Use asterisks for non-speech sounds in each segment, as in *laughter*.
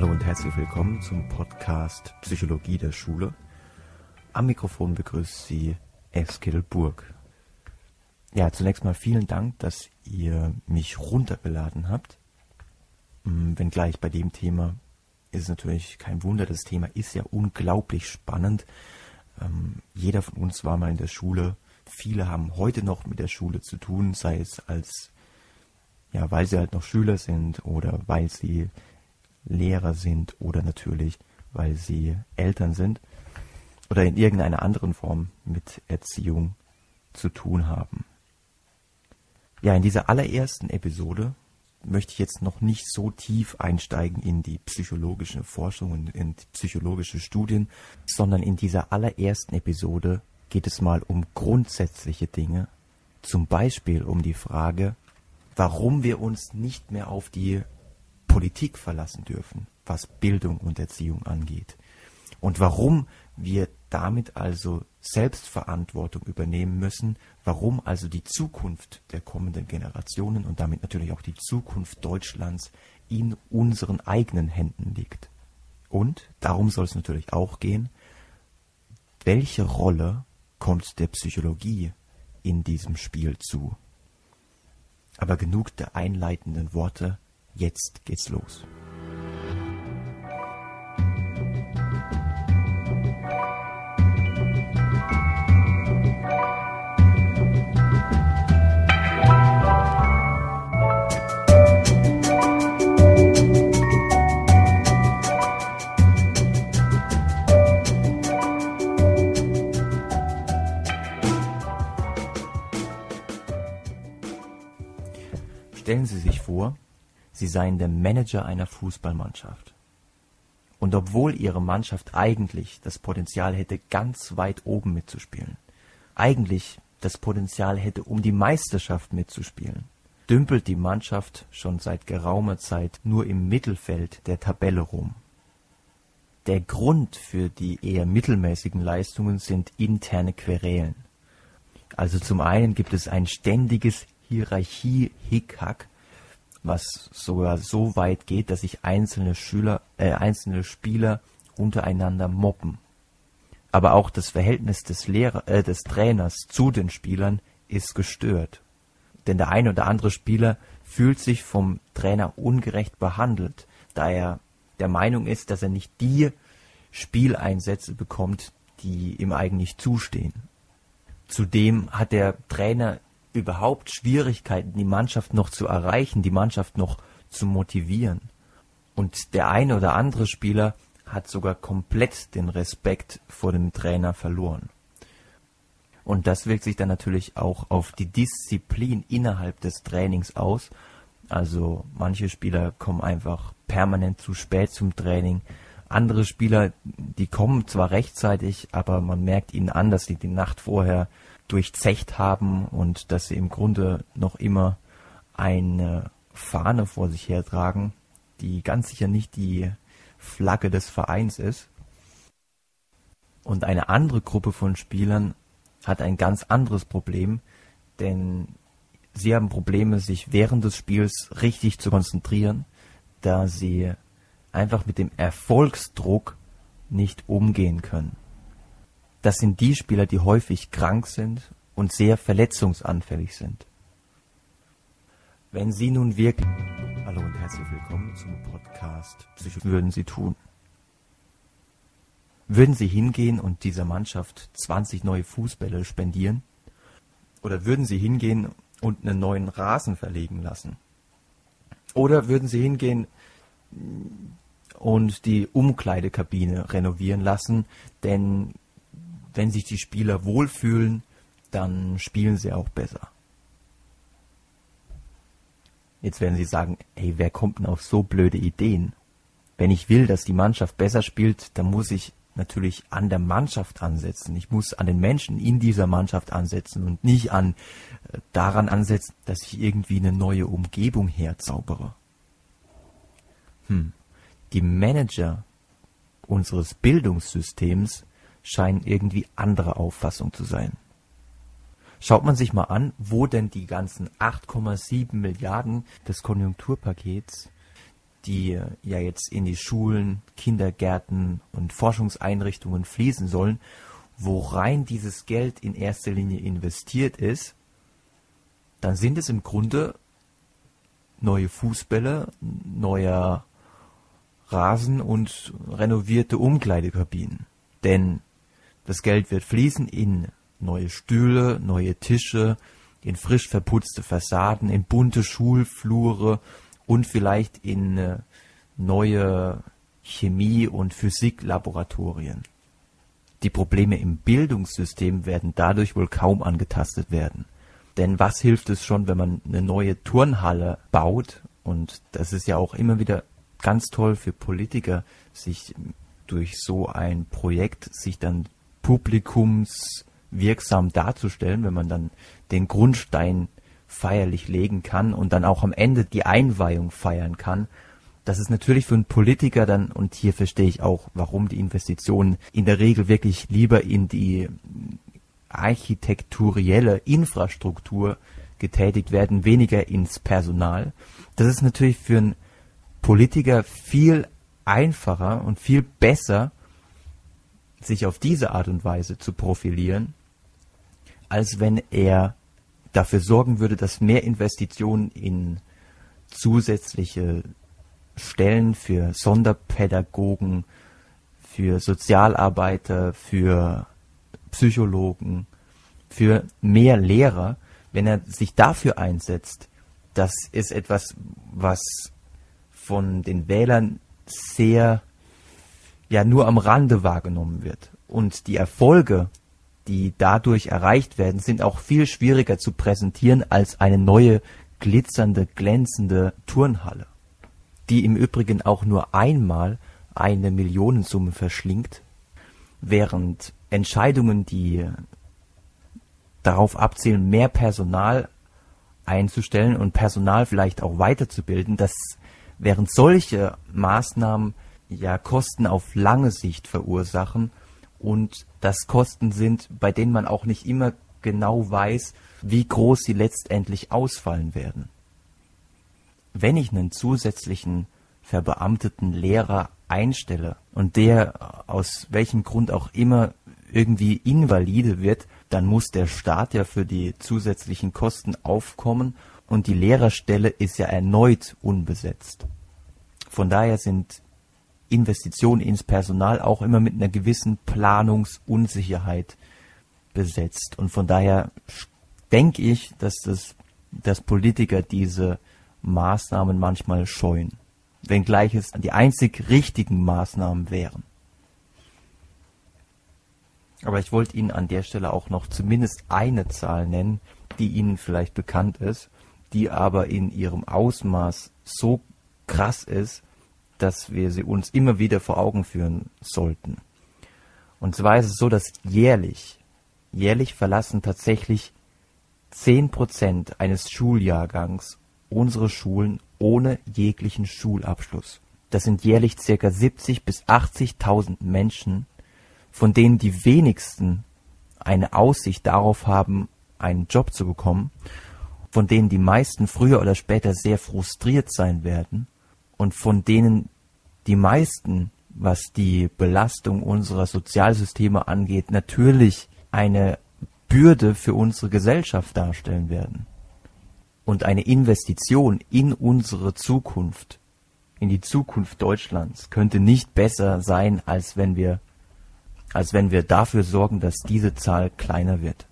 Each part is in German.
Hallo und herzlich willkommen zum Podcast Psychologie der Schule. Am Mikrofon begrüßt Sie Eskil Burg. Ja, zunächst mal vielen Dank, dass ihr mich runtergeladen habt. Hm, wenngleich bei dem Thema ist es natürlich kein Wunder, das Thema ist ja unglaublich spannend. Ähm, jeder von uns war mal in der Schule. Viele haben heute noch mit der Schule zu tun, sei es als, ja, weil sie halt noch Schüler sind oder weil sie Lehrer sind oder natürlich, weil sie Eltern sind oder in irgendeiner anderen Form mit Erziehung zu tun haben. Ja, in dieser allerersten Episode möchte ich jetzt noch nicht so tief einsteigen in die psychologische Forschung und in psychologische Studien, sondern in dieser allerersten Episode geht es mal um grundsätzliche Dinge, zum Beispiel um die Frage, warum wir uns nicht mehr auf die Politik verlassen dürfen, was Bildung und Erziehung angeht. Und warum wir damit also Selbstverantwortung übernehmen müssen, warum also die Zukunft der kommenden Generationen und damit natürlich auch die Zukunft Deutschlands in unseren eigenen Händen liegt. Und darum soll es natürlich auch gehen, welche Rolle kommt der Psychologie in diesem Spiel zu? Aber genug der einleitenden Worte, Jetzt geht's los. Stellen Sie sich vor, sie seien der Manager einer Fußballmannschaft. Und obwohl ihre Mannschaft eigentlich das Potenzial hätte, ganz weit oben mitzuspielen, eigentlich das Potenzial hätte, um die Meisterschaft mitzuspielen, dümpelt die Mannschaft schon seit geraumer Zeit nur im Mittelfeld der Tabelle rum. Der Grund für die eher mittelmäßigen Leistungen sind interne Querelen. Also zum einen gibt es ein ständiges Hierarchie-Hickhack was sogar so weit geht, dass sich einzelne Schüler, äh, einzelne Spieler untereinander mobben. Aber auch das Verhältnis des Lehrer, äh, des Trainers zu den Spielern ist gestört. Denn der eine oder andere Spieler fühlt sich vom Trainer ungerecht behandelt, da er der Meinung ist, dass er nicht die Spieleinsätze bekommt, die ihm eigentlich zustehen. Zudem hat der Trainer überhaupt Schwierigkeiten, die Mannschaft noch zu erreichen, die Mannschaft noch zu motivieren. Und der eine oder andere Spieler hat sogar komplett den Respekt vor dem Trainer verloren. Und das wirkt sich dann natürlich auch auf die Disziplin innerhalb des Trainings aus. Also manche Spieler kommen einfach permanent zu spät zum Training. Andere Spieler, die kommen zwar rechtzeitig, aber man merkt ihnen an, dass sie die Nacht vorher durchzecht haben und dass sie im Grunde noch immer eine Fahne vor sich hertragen, die ganz sicher nicht die Flagge des Vereins ist. Und eine andere Gruppe von Spielern hat ein ganz anderes Problem, denn sie haben Probleme, sich während des Spiels richtig zu konzentrieren, da sie einfach mit dem Erfolgsdruck nicht umgehen können. Das sind die Spieler, die häufig krank sind und sehr verletzungsanfällig sind. Wenn Sie nun wirklich... Hallo und herzlich willkommen zum Podcast Psycho würden Sie tun? Würden Sie hingehen und dieser Mannschaft 20 neue Fußbälle spendieren? Oder würden Sie hingehen und einen neuen Rasen verlegen lassen? Oder würden Sie hingehen und die Umkleidekabine renovieren lassen, denn wenn sich die Spieler wohlfühlen, dann spielen sie auch besser. Jetzt werden sie sagen, ey, wer kommt denn auf so blöde Ideen? Wenn ich will, dass die Mannschaft besser spielt, dann muss ich natürlich an der Mannschaft ansetzen. Ich muss an den Menschen in dieser Mannschaft ansetzen und nicht an äh, daran ansetzen, dass ich irgendwie eine neue Umgebung herzaubere. Hm. Die Manager unseres Bildungssystems scheinen irgendwie andere Auffassung zu sein. Schaut man sich mal an, wo denn die ganzen 8,7 Milliarden des Konjunkturpakets die ja jetzt in die Schulen, Kindergärten und Forschungseinrichtungen fließen sollen, worein dieses Geld in erster Linie investiert ist, dann sind es im Grunde neue Fußbälle, neuer Rasen und renovierte Umkleidekabinen. Denn das Geld wird fließen in neue Stühle, neue Tische, in frisch verputzte Fassaden, in bunte Schulflure und vielleicht in äh, neue Chemie- und Physiklaboratorien. Die Probleme im Bildungssystem werden dadurch wohl kaum angetastet werden. Denn was hilft es schon, wenn man eine neue Turnhalle baut? Und das ist ja auch immer wieder ganz toll für Politiker, sich durch so ein Projekt sich dann publikumswirksam darzustellen, wenn man dann den Grundstein feierlich legen kann und dann auch am Ende die Einweihung feiern kann. Das ist natürlich für einen Politiker dann, und hier verstehe ich auch, warum die Investitionen in der Regel wirklich lieber in die architekturielle Infrastruktur getätigt werden, weniger ins Personal. Das ist natürlich für einen Politiker viel einfacher und viel besser, sich auf diese Art und Weise zu profilieren, als wenn er dafür sorgen würde, dass mehr Investitionen in zusätzliche Stellen für Sonderpädagogen, für Sozialarbeiter, für Psychologen, für mehr Lehrer, wenn er sich dafür einsetzt, das ist etwas, was von den Wählern sehr ja nur am Rande wahrgenommen wird. Und die Erfolge, die dadurch erreicht werden, sind auch viel schwieriger zu präsentieren als eine neue glitzernde, glänzende Turnhalle, die im Übrigen auch nur einmal eine Millionensumme verschlingt, während Entscheidungen, die darauf abzielen, mehr Personal einzustellen und Personal vielleicht auch weiterzubilden, dass während solche Maßnahmen ja Kosten auf lange Sicht verursachen und das Kosten sind, bei denen man auch nicht immer genau weiß, wie groß sie letztendlich ausfallen werden. Wenn ich einen zusätzlichen verbeamteten Lehrer einstelle und der aus welchem Grund auch immer irgendwie invalide wird, dann muss der Staat ja für die zusätzlichen Kosten aufkommen und die Lehrerstelle ist ja erneut unbesetzt. Von daher sind Investitionen ins Personal auch immer mit einer gewissen Planungsunsicherheit besetzt. Und von daher denke ich, dass das, dass Politiker diese Maßnahmen manchmal scheuen. Wenngleich es die einzig richtigen Maßnahmen wären. Aber ich wollte Ihnen an der Stelle auch noch zumindest eine Zahl nennen, die Ihnen vielleicht bekannt ist, die aber in ihrem Ausmaß so krass ist, dass wir sie uns immer wieder vor Augen führen sollten. Und zwar ist es so, dass jährlich, jährlich verlassen tatsächlich zehn Prozent eines Schuljahrgangs unsere Schulen ohne jeglichen Schulabschluss. Das sind jährlich circa 70 bis 80.000 Menschen, von denen die wenigsten eine Aussicht darauf haben, einen Job zu bekommen, von denen die meisten früher oder später sehr frustriert sein werden und von denen die meisten, was die Belastung unserer Sozialsysteme angeht, natürlich eine Bürde für unsere Gesellschaft darstellen werden. Und eine Investition in unsere Zukunft, in die Zukunft Deutschlands, könnte nicht besser sein, als wenn wir als wenn wir dafür sorgen, dass diese Zahl kleiner wird.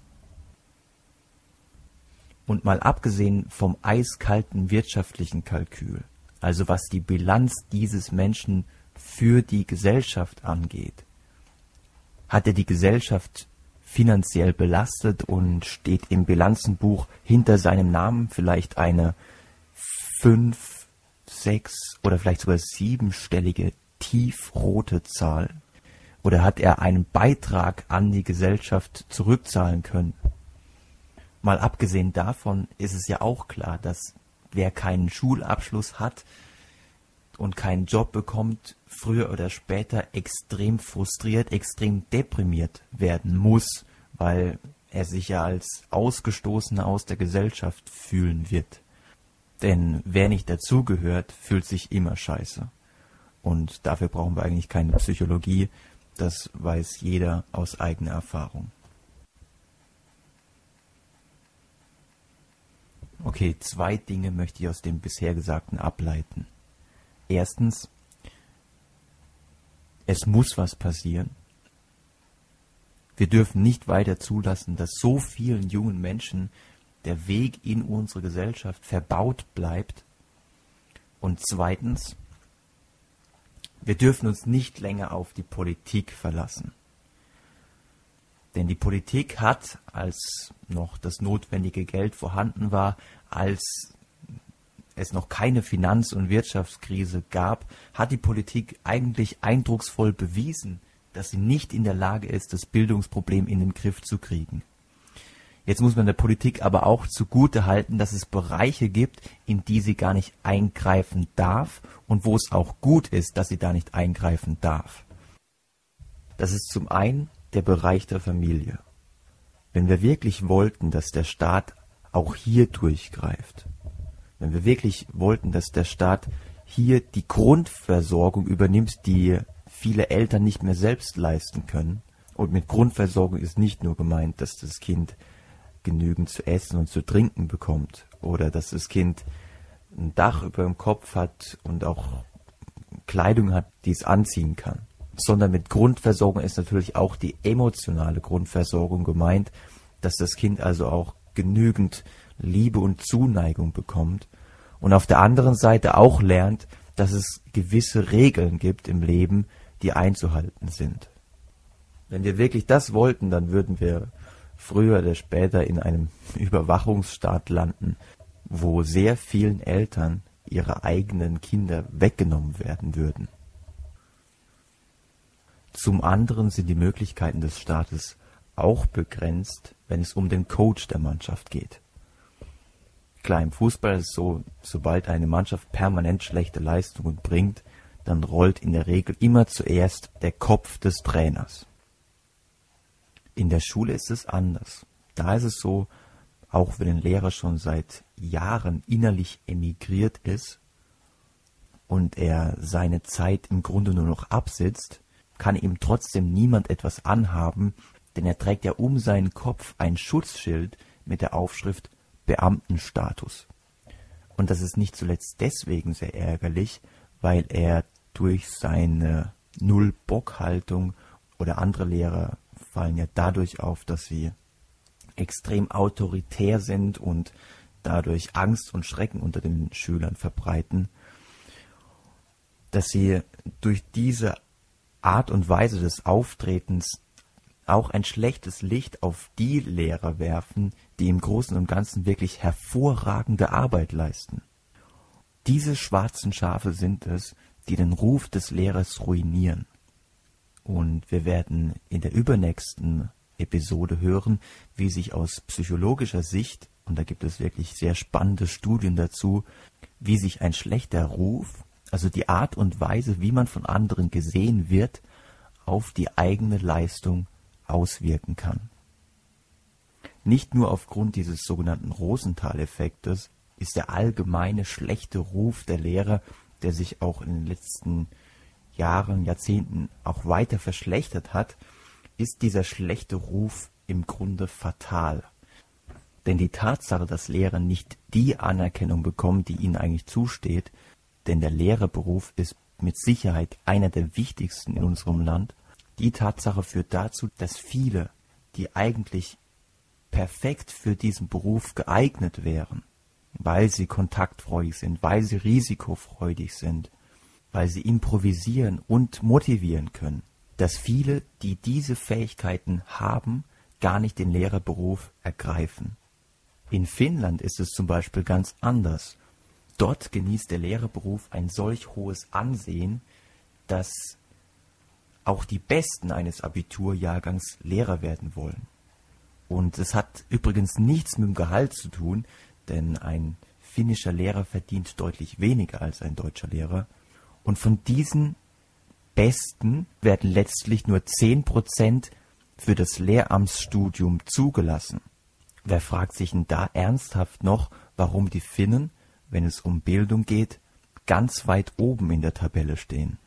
Und mal abgesehen vom eiskalten wirtschaftlichen Kalkül, also was die Bilanz dieses Menschen für die Gesellschaft angeht, hat er die Gesellschaft finanziell belastet und steht im Bilanzenbuch hinter seinem Namen vielleicht eine fünf, sechs oder vielleicht sogar siebenstellige tiefrote Zahl oder hat er einen Beitrag an die Gesellschaft zurückzahlen können? Mal abgesehen davon ist es ja auch klar, dass wer keinen Schulabschluss hat und keinen Job bekommt, früher oder später extrem frustriert, extrem deprimiert werden muss, weil er sich ja als Ausgestoßener aus der Gesellschaft fühlen wird. Denn wer nicht dazugehört, fühlt sich immer scheiße. Und dafür brauchen wir eigentlich keine Psychologie, das weiß jeder aus eigener Erfahrung. Okay, zwei Dinge möchte ich aus dem bisher Gesagten ableiten. Erstens, es muss was passieren. Wir dürfen nicht weiter zulassen, dass so vielen jungen Menschen der Weg in unsere Gesellschaft verbaut bleibt. Und zweitens, wir dürfen uns nicht länger auf die Politik verlassen. Denn die Politik hat, als noch das notwendige Geld vorhanden war, als es noch keine Finanz- und Wirtschaftskrise gab, hat die Politik eigentlich eindrucksvoll bewiesen, dass sie nicht in der Lage ist, das Bildungsproblem in den Griff zu kriegen. Jetzt muss man der Politik aber auch zugute halten, dass es Bereiche gibt, in die sie gar nicht eingreifen darf und wo es auch gut ist, dass sie da nicht eingreifen darf. Das ist zum einen der Bereich der Familie. Wenn wir wirklich wollten, dass der Staat auch hier durchgreift, wenn wir wirklich wollten, dass der Staat hier die Grundversorgung übernimmt, die viele Eltern nicht mehr selbst leisten können, und mit Grundversorgung ist nicht nur gemeint, dass das Kind genügend zu essen und zu trinken bekommt oder dass das Kind ein Dach über dem Kopf hat und auch Kleidung hat, die es anziehen kann sondern mit Grundversorgung ist natürlich auch die emotionale Grundversorgung gemeint, dass das Kind also auch genügend Liebe und Zuneigung bekommt und auf der anderen Seite auch lernt, dass es gewisse Regeln gibt im Leben, die einzuhalten sind. Wenn wir wirklich das wollten, dann würden wir früher oder später in einem *laughs* Überwachungsstaat landen, wo sehr vielen Eltern ihre eigenen Kinder weggenommen werden würden. Zum anderen sind die Möglichkeiten des Staates auch begrenzt, wenn es um den Coach der Mannschaft geht. Klar, im Fußball ist es so, sobald eine Mannschaft permanent schlechte Leistungen bringt, dann rollt in der Regel immer zuerst der Kopf des Trainers. In der Schule ist es anders. Da ist es so, auch wenn ein Lehrer schon seit Jahren innerlich emigriert ist und er seine Zeit im Grunde nur noch absitzt, kann ihm trotzdem niemand etwas anhaben, denn er trägt ja um seinen Kopf ein Schutzschild mit der Aufschrift Beamtenstatus. Und das ist nicht zuletzt deswegen sehr ärgerlich, weil er durch seine Null-Bock-Haltung oder andere Lehrer fallen ja dadurch auf, dass sie extrem autoritär sind und dadurch Angst und Schrecken unter den Schülern verbreiten, dass sie durch diese Art und Weise des Auftretens auch ein schlechtes Licht auf die Lehrer werfen, die im Großen und Ganzen wirklich hervorragende Arbeit leisten. Diese schwarzen Schafe sind es, die den Ruf des Lehrers ruinieren. Und wir werden in der übernächsten Episode hören, wie sich aus psychologischer Sicht, und da gibt es wirklich sehr spannende Studien dazu, wie sich ein schlechter Ruf also die Art und Weise, wie man von anderen gesehen wird, auf die eigene Leistung auswirken kann. Nicht nur aufgrund dieses sogenannten Rosenthal-Effektes ist der allgemeine schlechte Ruf der Lehrer, der sich auch in den letzten Jahren, Jahrzehnten auch weiter verschlechtert hat, ist dieser schlechte Ruf im Grunde fatal. Denn die Tatsache, dass Lehrer nicht die Anerkennung bekommen, die ihnen eigentlich zusteht, denn der Lehrerberuf ist mit Sicherheit einer der wichtigsten in unserem Land. Die Tatsache führt dazu, dass viele, die eigentlich perfekt für diesen Beruf geeignet wären, weil sie kontaktfreudig sind, weil sie risikofreudig sind, weil sie improvisieren und motivieren können, dass viele, die diese Fähigkeiten haben, gar nicht den Lehrerberuf ergreifen. In Finnland ist es zum Beispiel ganz anders. Dort genießt der Lehrerberuf ein solch hohes Ansehen, dass auch die Besten eines Abiturjahrgangs Lehrer werden wollen. Und es hat übrigens nichts mit dem Gehalt zu tun, denn ein finnischer Lehrer verdient deutlich weniger als ein deutscher Lehrer. Und von diesen Besten werden letztlich nur zehn Prozent für das Lehramtsstudium zugelassen. Wer fragt sich denn da ernsthaft noch, warum die Finnen wenn es um Bildung geht, ganz weit oben in der Tabelle stehen.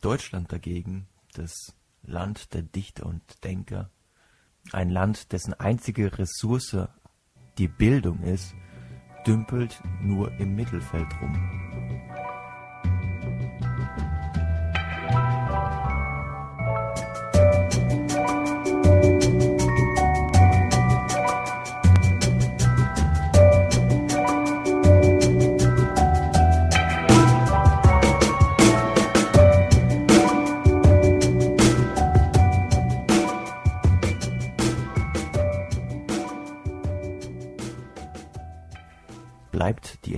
Deutschland dagegen, das Land der Dichter und Denker, ein Land, dessen einzige Ressource die Bildung ist, dümpelt nur im Mittelfeld rum.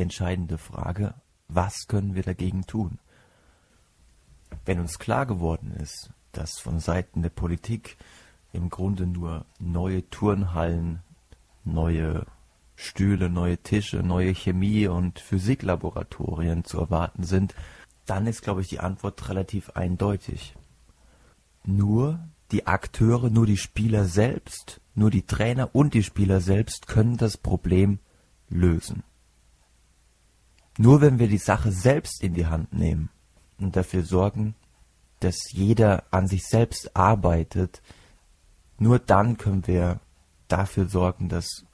Entscheidende Frage, was können wir dagegen tun? Wenn uns klar geworden ist, dass von Seiten der Politik im Grunde nur neue Turnhallen, neue Stühle, neue Tische, neue Chemie- und Physiklaboratorien zu erwarten sind, dann ist, glaube ich, die Antwort relativ eindeutig. Nur die Akteure, nur die Spieler selbst, nur die Trainer und die Spieler selbst können das Problem lösen. Nur wenn wir die Sache selbst in die Hand nehmen und dafür sorgen, dass jeder an sich selbst arbeitet, nur dann können wir dafür sorgen, dass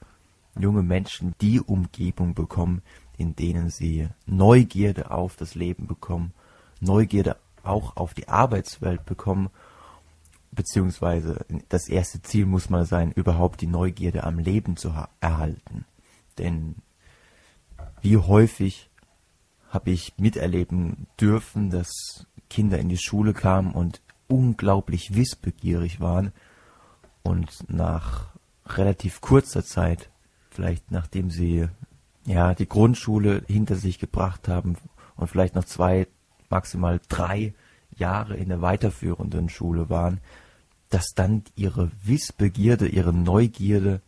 junge Menschen die Umgebung bekommen, in denen sie Neugierde auf das Leben bekommen, Neugierde auch auf die Arbeitswelt bekommen, beziehungsweise das erste Ziel muss mal sein, überhaupt die Neugierde am Leben zu erhalten. Denn wie häufig habe ich miterleben dürfen, dass Kinder in die Schule kamen und unglaublich wissbegierig waren. Und nach relativ kurzer Zeit, vielleicht nachdem sie ja die Grundschule hinter sich gebracht haben und vielleicht noch zwei, maximal drei Jahre in der weiterführenden Schule waren, dass dann ihre Wissbegierde, ihre Neugierde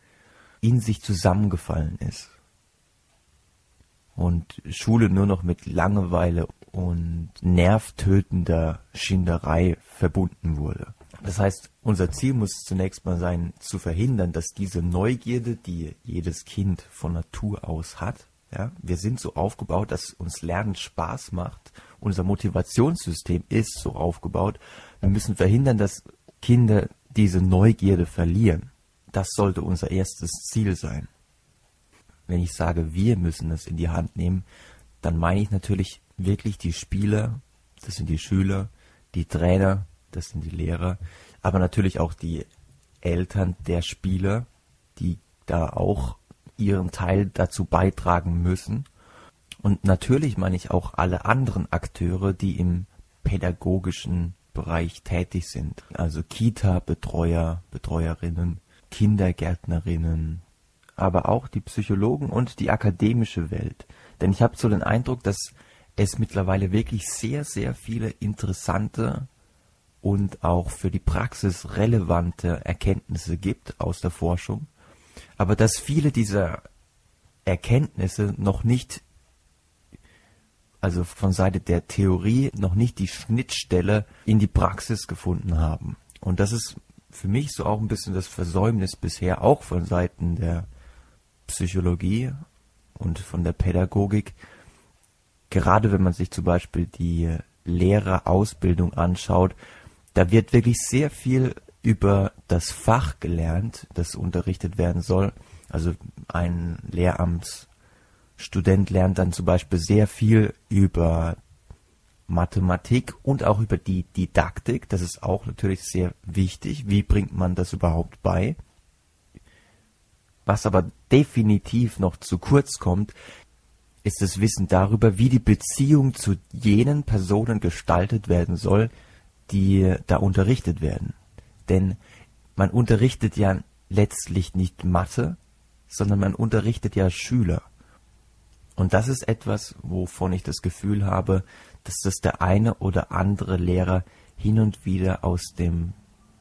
in sich zusammengefallen ist und Schule nur noch mit Langeweile und nervtötender Schinderei verbunden wurde. Das heißt, unser Ziel muss zunächst mal sein, zu verhindern, dass diese Neugierde, die jedes Kind von Natur aus hat, ja, wir sind so aufgebaut, dass uns Lernen Spaß macht. Unser Motivationssystem ist so aufgebaut. Wir müssen verhindern, dass Kinder diese Neugierde verlieren. Das sollte unser erstes Ziel sein wenn ich sage, wir müssen es in die Hand nehmen, dann meine ich natürlich wirklich die Spieler, das sind die Schüler, die Trainer, das sind die Lehrer, aber natürlich auch die Eltern der Spieler, die da auch ihren Teil dazu beitragen müssen. Und natürlich meine ich auch alle anderen Akteure, die im pädagogischen Bereich tätig sind. Also Kita-Betreuer, Betreuerinnen, Kindergärtnerinnen, aber auch die Psychologen und die akademische Welt. Denn ich habe so den Eindruck, dass es mittlerweile wirklich sehr, sehr viele interessante und auch für die Praxis relevante Erkenntnisse gibt aus der Forschung, aber dass viele dieser Erkenntnisse noch nicht, also von Seite der Theorie, noch nicht die Schnittstelle in die Praxis gefunden haben. Und das ist für mich so auch ein bisschen das Versäumnis bisher, auch von Seiten der Psychologie und von der Pädagogik, gerade wenn man sich zum Beispiel die Lehrerausbildung anschaut, da wird wirklich sehr viel über das Fach gelernt, das unterrichtet werden soll. Also ein Lehramtsstudent lernt dann zum Beispiel sehr viel über Mathematik und auch über die Didaktik. Das ist auch natürlich sehr wichtig. Wie bringt man das überhaupt bei? Was aber definitiv noch zu kurz kommt, ist das Wissen darüber, wie die Beziehung zu jenen Personen gestaltet werden soll, die da unterrichtet werden. Denn man unterrichtet ja letztlich nicht Mathe, sondern man unterrichtet ja Schüler. Und das ist etwas, wovon ich das Gefühl habe, dass das der eine oder andere Lehrer hin und wieder aus dem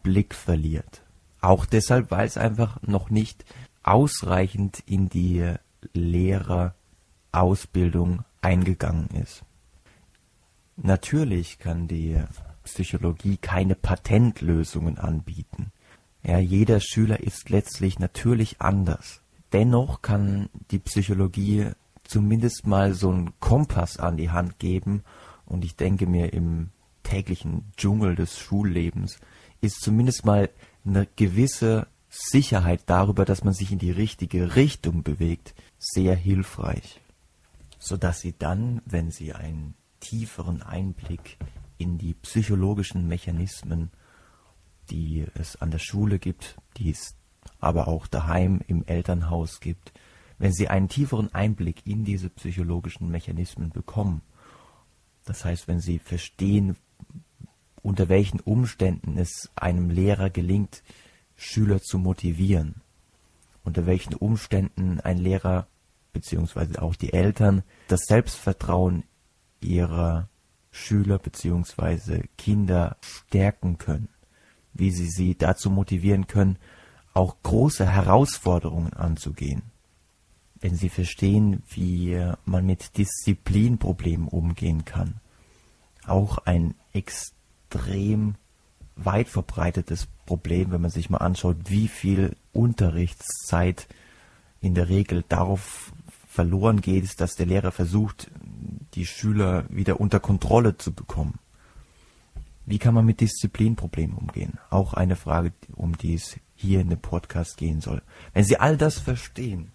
Blick verliert. Auch deshalb, weil es einfach noch nicht ausreichend in die Lehrerausbildung eingegangen ist. Natürlich kann die Psychologie keine Patentlösungen anbieten. Ja, jeder Schüler ist letztlich natürlich anders. Dennoch kann die Psychologie zumindest mal so einen Kompass an die Hand geben. Und ich denke mir, im täglichen Dschungel des Schullebens ist zumindest mal eine gewisse Sicherheit darüber, dass man sich in die richtige Richtung bewegt, sehr hilfreich. Sodass sie dann, wenn sie einen tieferen Einblick in die psychologischen Mechanismen, die es an der Schule gibt, die es aber auch daheim im Elternhaus gibt, wenn sie einen tieferen Einblick in diese psychologischen Mechanismen bekommen, das heißt, wenn sie verstehen, unter welchen Umständen es einem Lehrer gelingt, Schüler zu motivieren, unter welchen Umständen ein Lehrer beziehungsweise auch die Eltern das Selbstvertrauen ihrer Schüler beziehungsweise Kinder stärken können, wie sie sie dazu motivieren können, auch große Herausforderungen anzugehen. Wenn sie verstehen, wie man mit Disziplinproblemen umgehen kann. Auch ein extrem weit verbreitetes Problem, wenn man sich mal anschaut, wie viel Unterrichtszeit in der Regel darauf verloren geht, dass der Lehrer versucht, die Schüler wieder unter Kontrolle zu bekommen. Wie kann man mit Disziplinproblemen umgehen? Auch eine Frage, um die es hier in dem Podcast gehen soll. Wenn Sie all das verstehen,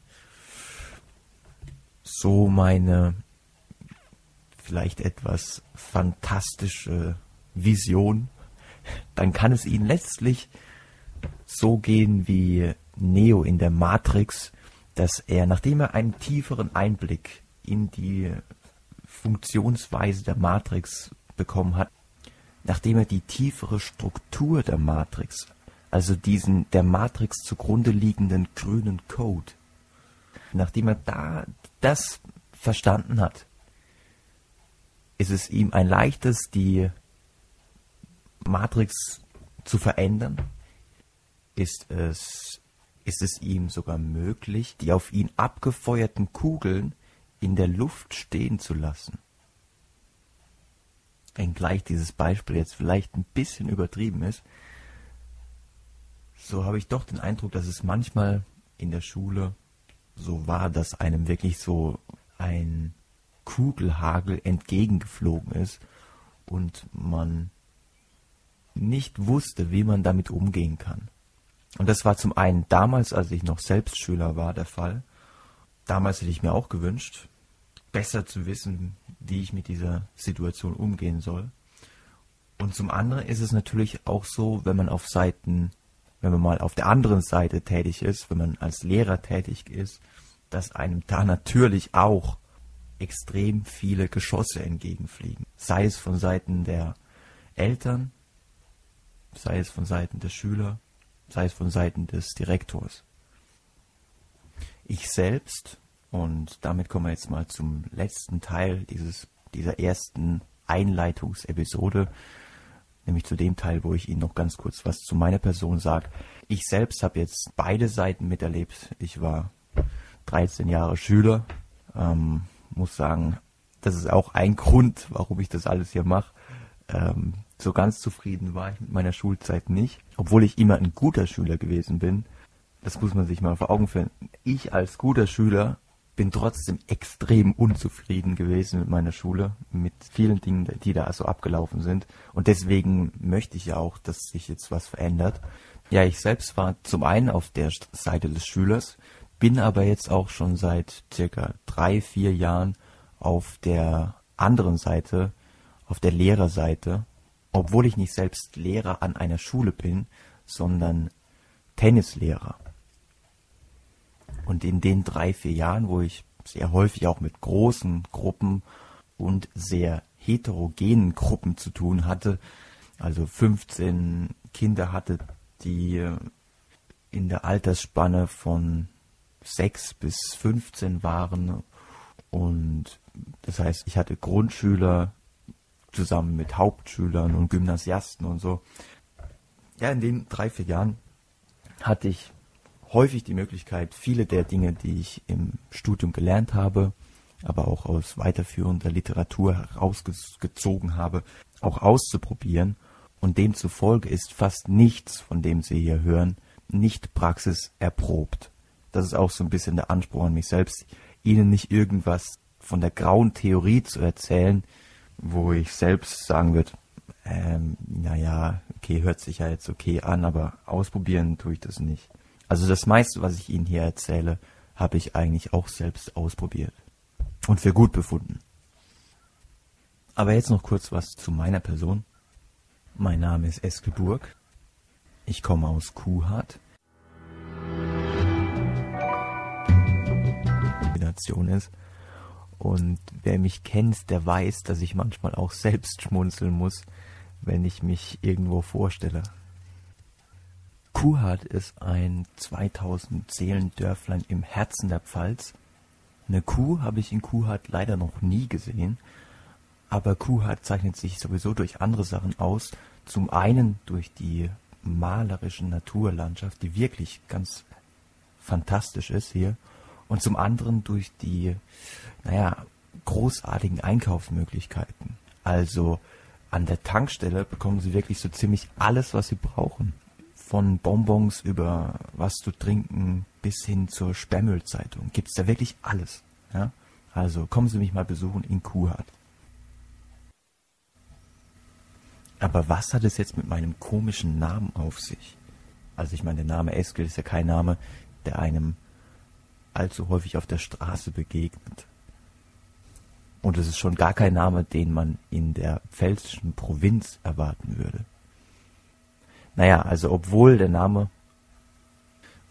so meine vielleicht etwas fantastische Vision, dann kann es Ihnen letztlich so gehen wie Neo in der Matrix, dass er, nachdem er einen tieferen Einblick in die Funktionsweise der Matrix bekommen hat, nachdem er die tiefere Struktur der Matrix, also diesen der Matrix zugrunde liegenden grünen Code, nachdem er da das verstanden hat, ist es ihm ein leichtes, die Matrix zu verändern? Ist es, ist es ihm sogar möglich, die auf ihn abgefeuerten Kugeln in der Luft stehen zu lassen? wenngleich dieses Beispiel jetzt vielleicht ein bisschen übertrieben ist, so habe ich doch den Eindruck, dass es manchmal in der Schule so war, dass einem wirklich so ein Kugelhagel entgegengeflogen ist und man nicht wusste, wie man damit umgehen kann. Und das war zum einen damals, als ich noch selbst Schüler war, der Fall. Damals hätte ich mir auch gewünscht, besser zu wissen, wie ich mit dieser Situation umgehen soll. Und zum anderen ist es natürlich auch so, wenn man auf Seiten, wenn man mal auf der anderen Seite tätig ist, wenn man als Lehrer tätig ist, dass einem da natürlich auch extrem viele Geschosse entgegenfliegen. Sei es von Seiten der Eltern, sei es von Seiten der Schüler, sei es von Seiten des Direktors. Ich selbst und damit kommen wir jetzt mal zum letzten Teil dieses, dieser ersten Einleitungsepisode, nämlich zu dem Teil, wo ich Ihnen noch ganz kurz was zu meiner Person sage. Ich selbst habe jetzt beide Seiten miterlebt. Ich war 13 Jahre Schüler, ähm, muss sagen, das ist auch ein Grund, warum ich das alles hier mache. Ähm, so ganz zufrieden war ich mit meiner Schulzeit nicht, obwohl ich immer ein guter Schüler gewesen bin. Das muss man sich mal vor Augen führen. Ich als guter Schüler bin trotzdem extrem unzufrieden gewesen mit meiner Schule, mit vielen Dingen, die da so abgelaufen sind. Und deswegen möchte ich ja auch, dass sich jetzt was verändert. Ja, ich selbst war zum einen auf der Seite des Schülers, bin aber jetzt auch schon seit circa drei, vier Jahren auf der anderen Seite, auf der Lehrerseite, obwohl ich nicht selbst Lehrer an einer Schule bin, sondern Tennislehrer. Und in den drei, vier Jahren, wo ich sehr häufig auch mit großen Gruppen und sehr heterogenen Gruppen zu tun hatte, also 15 Kinder hatte, die in der Altersspanne von 6 bis 15 waren. Und das heißt, ich hatte Grundschüler zusammen mit Hauptschülern und Gymnasiasten und so. Ja, in den drei, vier Jahren hatte ich häufig die Möglichkeit, viele der Dinge, die ich im Studium gelernt habe, aber auch aus weiterführender Literatur herausgezogen habe, auch auszuprobieren. Und demzufolge ist fast nichts, von dem Sie hier hören, nicht praxiserprobt. Das ist auch so ein bisschen der Anspruch an mich selbst. Ihnen nicht irgendwas von der grauen Theorie zu erzählen, wo ich selbst sagen würde, ähm, naja, okay, hört sich ja jetzt okay an, aber ausprobieren tue ich das nicht. Also das meiste, was ich Ihnen hier erzähle, habe ich eigentlich auch selbst ausprobiert und für gut befunden. Aber jetzt noch kurz was zu meiner Person. Mein Name ist Eske Burg. Ich komme aus Kuhhardt. Kombination ist. Und wer mich kennt, der weiß, dass ich manchmal auch selbst schmunzeln muss, wenn ich mich irgendwo vorstelle. Kuhhardt ist ein 2000 Seelendörflein im Herzen der Pfalz. Eine Kuh habe ich in Kuhhardt leider noch nie gesehen, aber Kuhhardt zeichnet sich sowieso durch andere Sachen aus. Zum einen durch die malerische Naturlandschaft, die wirklich ganz fantastisch ist hier, und zum anderen durch die, naja, großartigen Einkaufsmöglichkeiten. Also an der Tankstelle bekommen Sie wirklich so ziemlich alles, was Sie brauchen. Von Bonbons über was zu trinken bis hin zur Sperrmüllzeitung gibt's da wirklich alles. Ja? Also kommen Sie mich mal besuchen in Kuhhardt. Aber was hat es jetzt mit meinem komischen Namen auf sich? Also ich meine, der Name Eskel ist ja kein Name, der einem allzu häufig auf der Straße begegnet. Und es ist schon gar kein Name, den man in der pfälzischen Provinz erwarten würde. Naja, also obwohl der Name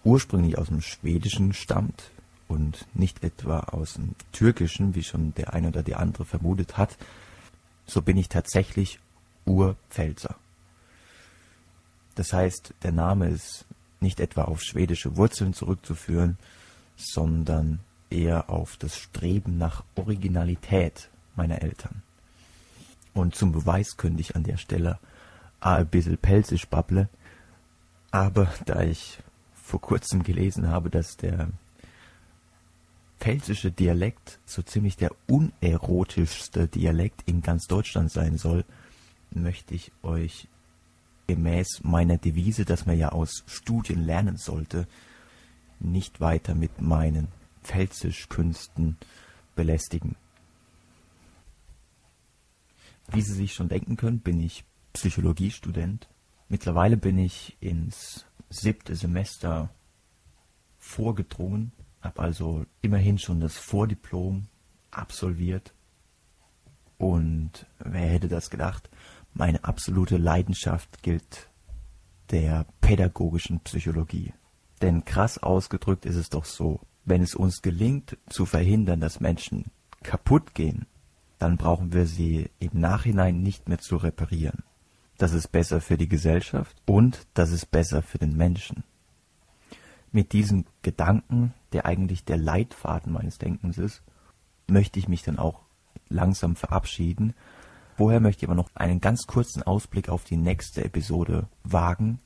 ursprünglich aus dem Schwedischen stammt und nicht etwa aus dem Türkischen, wie schon der eine oder die andere vermutet hat, so bin ich tatsächlich Urpfälzer. Das heißt, der Name ist nicht etwa auf schwedische Wurzeln zurückzuführen, sondern eher auf das Streben nach Originalität meiner Eltern. Und zum Beweis könnte ich an der Stelle ein bisschen pelzig babble, aber da ich vor kurzem gelesen habe, dass der pfälzische Dialekt so ziemlich der unerotischste Dialekt in ganz Deutschland sein soll, möchte ich euch gemäß meiner Devise, dass man ja aus Studien lernen sollte, nicht weiter mit meinen Pfälzischkünsten belästigen. Wie Sie sich schon denken können, bin ich Psychologiestudent. Mittlerweile bin ich ins siebte Semester vorgedrungen, habe also immerhin schon das Vordiplom absolviert. Und wer hätte das gedacht? Meine absolute Leidenschaft gilt der pädagogischen Psychologie. Denn krass ausgedrückt ist es doch so, wenn es uns gelingt zu verhindern, dass Menschen kaputt gehen, dann brauchen wir sie im Nachhinein nicht mehr zu reparieren. Das ist besser für die Gesellschaft und das ist besser für den Menschen. Mit diesem Gedanken, der eigentlich der Leitfaden meines Denkens ist, möchte ich mich dann auch langsam verabschieden. Vorher möchte ich aber noch einen ganz kurzen Ausblick auf die nächste Episode wagen,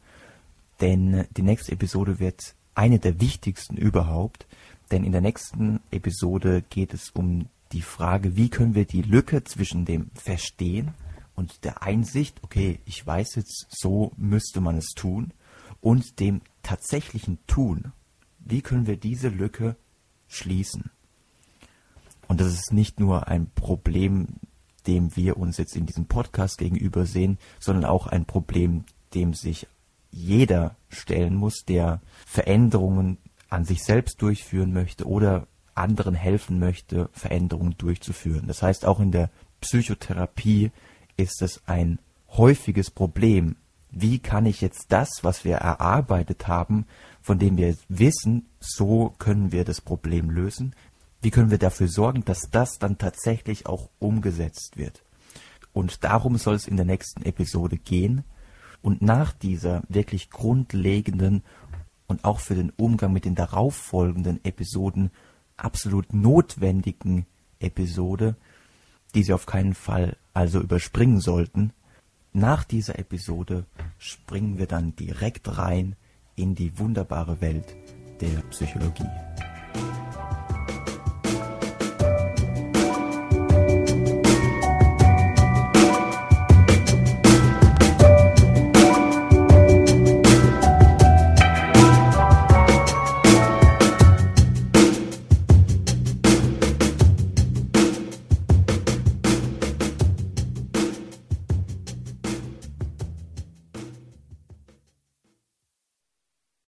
denn die nächste Episode wird eine der wichtigsten überhaupt, denn in der nächsten Episode geht es um die Frage, wie können wir die Lücke zwischen dem Verstehen und der Einsicht, okay, ich weiß jetzt, so müsste man es tun, und dem tatsächlichen Tun, wie können wir diese Lücke schließen? Und das ist nicht nur ein Problem, dem wir uns jetzt in diesem Podcast gegenüber sehen, sondern auch ein Problem, dem sich jeder stellen muss, der Veränderungen an sich selbst durchführen möchte oder anderen helfen möchte, Veränderungen durchzuführen. Das heißt, auch in der Psychotherapie ist es ein häufiges Problem. Wie kann ich jetzt das, was wir erarbeitet haben, von dem wir wissen, so können wir das Problem lösen, wie können wir dafür sorgen, dass das dann tatsächlich auch umgesetzt wird? Und darum soll es in der nächsten Episode gehen. Und nach dieser wirklich grundlegenden und auch für den Umgang mit den darauffolgenden Episoden absolut notwendigen Episode, die Sie auf keinen Fall also überspringen sollten, nach dieser Episode springen wir dann direkt rein in die wunderbare Welt der Psychologie.